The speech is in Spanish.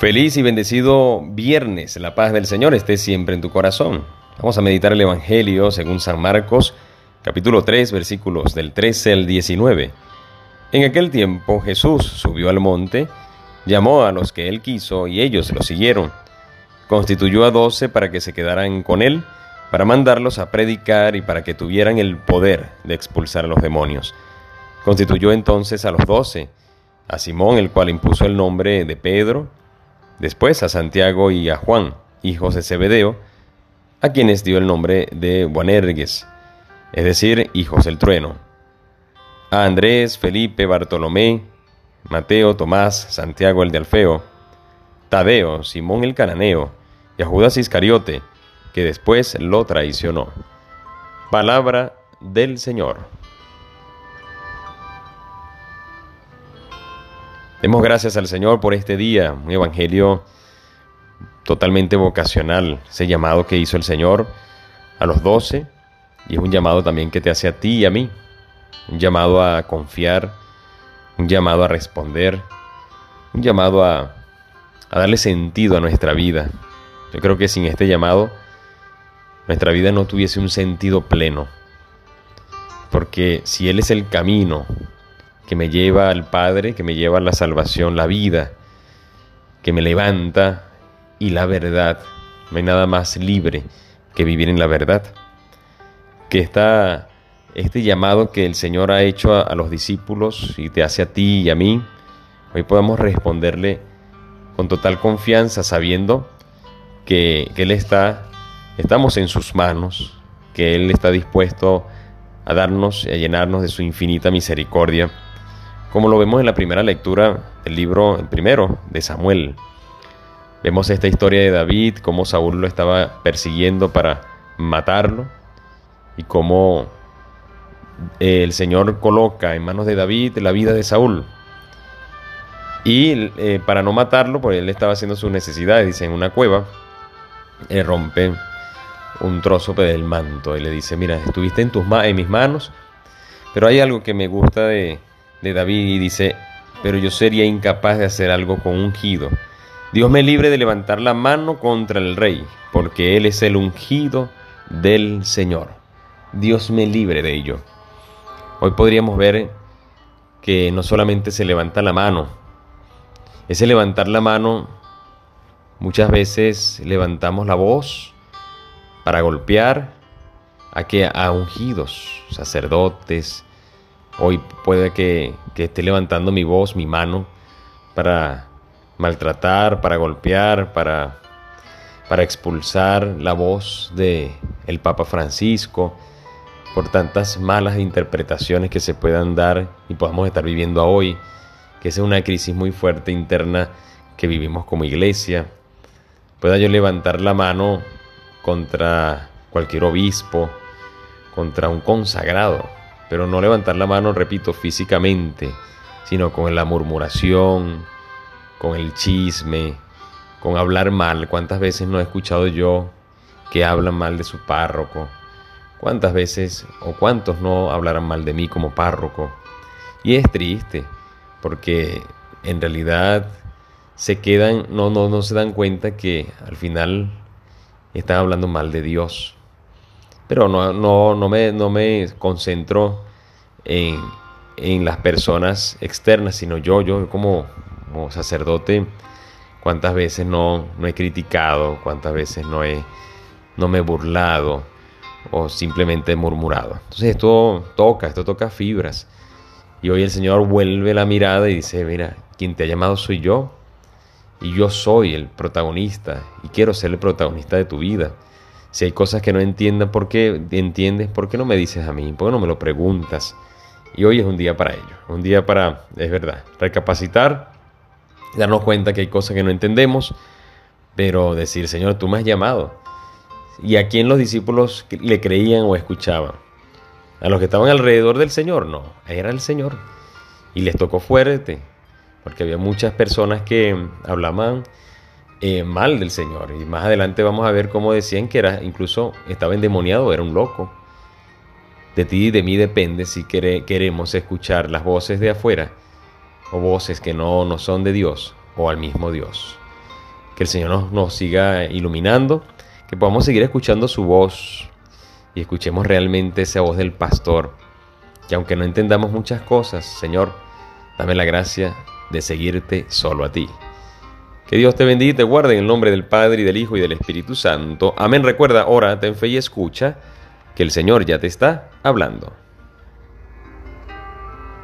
Feliz y bendecido viernes. La paz del Señor esté siempre en tu corazón. Vamos a meditar el Evangelio según San Marcos, capítulo 3, versículos del 13 al 19. En aquel tiempo Jesús subió al monte, llamó a los que él quiso y ellos lo siguieron. Constituyó a doce para que se quedaran con él, para mandarlos a predicar y para que tuvieran el poder de expulsar a los demonios. Constituyó entonces a los doce, a Simón, el cual impuso el nombre de Pedro, Después a Santiago y a Juan, hijos de Zebedeo, a quienes dio el nombre de Boanerges, es decir, hijos del trueno. A Andrés, Felipe, Bartolomé, Mateo, Tomás, Santiago el de Alfeo, Tadeo, Simón el cananeo, y a Judas Iscariote, que después lo traicionó. Palabra del Señor. Demos gracias al Señor por este día, un evangelio totalmente vocacional, ese llamado que hizo el Señor a los doce, y es un llamado también que te hace a ti y a mí, un llamado a confiar, un llamado a responder, un llamado a, a darle sentido a nuestra vida. Yo creo que sin este llamado nuestra vida no tuviese un sentido pleno, porque si Él es el camino, que me lleva al Padre, que me lleva a la salvación, la vida, que me levanta y la verdad. No hay nada más libre que vivir en la verdad. Que está este llamado que el Señor ha hecho a, los discípulos y te hace a ti y a mí, hoy podemos responderle con total confianza, sabiendo que, que Él está, estamos en sus manos, que Él está dispuesto a darnos y a llenarnos de su infinita misericordia como lo vemos en la primera lectura del libro, el primero, de Samuel. Vemos esta historia de David, cómo Saúl lo estaba persiguiendo para matarlo y cómo eh, el Señor coloca en manos de David la vida de Saúl. Y eh, para no matarlo, pues él estaba haciendo sus necesidades, dice, en una cueva, eh, rompe un trozo del manto y le dice, mira, estuviste en, tus en mis manos, pero hay algo que me gusta de, de David y dice, pero yo sería incapaz de hacer algo con ungido. Dios me libre de levantar la mano contra el rey, porque Él es el ungido del Señor. Dios me libre de ello. Hoy podríamos ver que no solamente se levanta la mano, ese levantar la mano, muchas veces levantamos la voz para golpear a que a ungidos, sacerdotes, Hoy puede que, esté levantando mi voz, mi mano, para maltratar, para golpear, para, para expulsar la voz de el Papa Francisco por tantas malas interpretaciones que se puedan dar y podamos estar viviendo hoy, que es una crisis muy fuerte interna que vivimos como iglesia. Pueda yo levantar la mano contra cualquier obispo, contra un consagrado, pero no levantar la mano, repito, físicamente, sino con la murmuración, con el chisme, con hablar mal. ¿Cuántas veces no he escuchado yo que hablan mal de su párroco? ¿Cuántas veces o cuántos no hablarán mal de mí como párroco? Y es triste, porque en realidad se quedan, no, no, no se dan cuenta que al final están hablando mal de Dios. Pero no, no, no, me, no me concentro en, las personas externas, sino yo, yo como, sacerdote, cuántas veces no, no he criticado, cuántas veces no, he, no me he burlado o simplemente murmurado. Entonces esto toca, esto toca fibras. Y hoy el Señor vuelve la mirada y dice, mira, quien te ha llamado soy yo. Y yo soy el protagonista y quiero ser el protagonista de tu vida. Si hay cosas que no entiendas, ¿por qué entiendes? ¿Por qué no me dices a mí? ¿Por qué no me lo preguntas? Y hoy es un día para ello, un día para, es verdad, recapacitar, darnos cuenta que hay cosas que no entendemos, pero decir, Señor, tú me has llamado. ¿Y a quién los discípulos le creían o escuchaban? A los que estaban alrededor del Señor, no, era el Señor. Y les tocó fuerte, porque había muchas personas que hablaban eh, mal del Señor. Y más adelante vamos a ver cómo decían que era, incluso estaba endemoniado, era un loco. De ti y de mí depende si queremos escuchar las voces de afuera o voces que no, no son de Dios o al mismo Dios. Que el Señor nos, nos siga iluminando, que podamos seguir escuchando su voz y escuchemos realmente esa voz del pastor. Que aunque no entendamos muchas cosas, Señor, dame la gracia de seguirte solo a ti. Que Dios te bendiga y te guarde en el nombre del Padre y del Hijo y del Espíritu Santo. Amén. Recuerda, ora, ten fe y escucha, que el Señor ya te está hablando.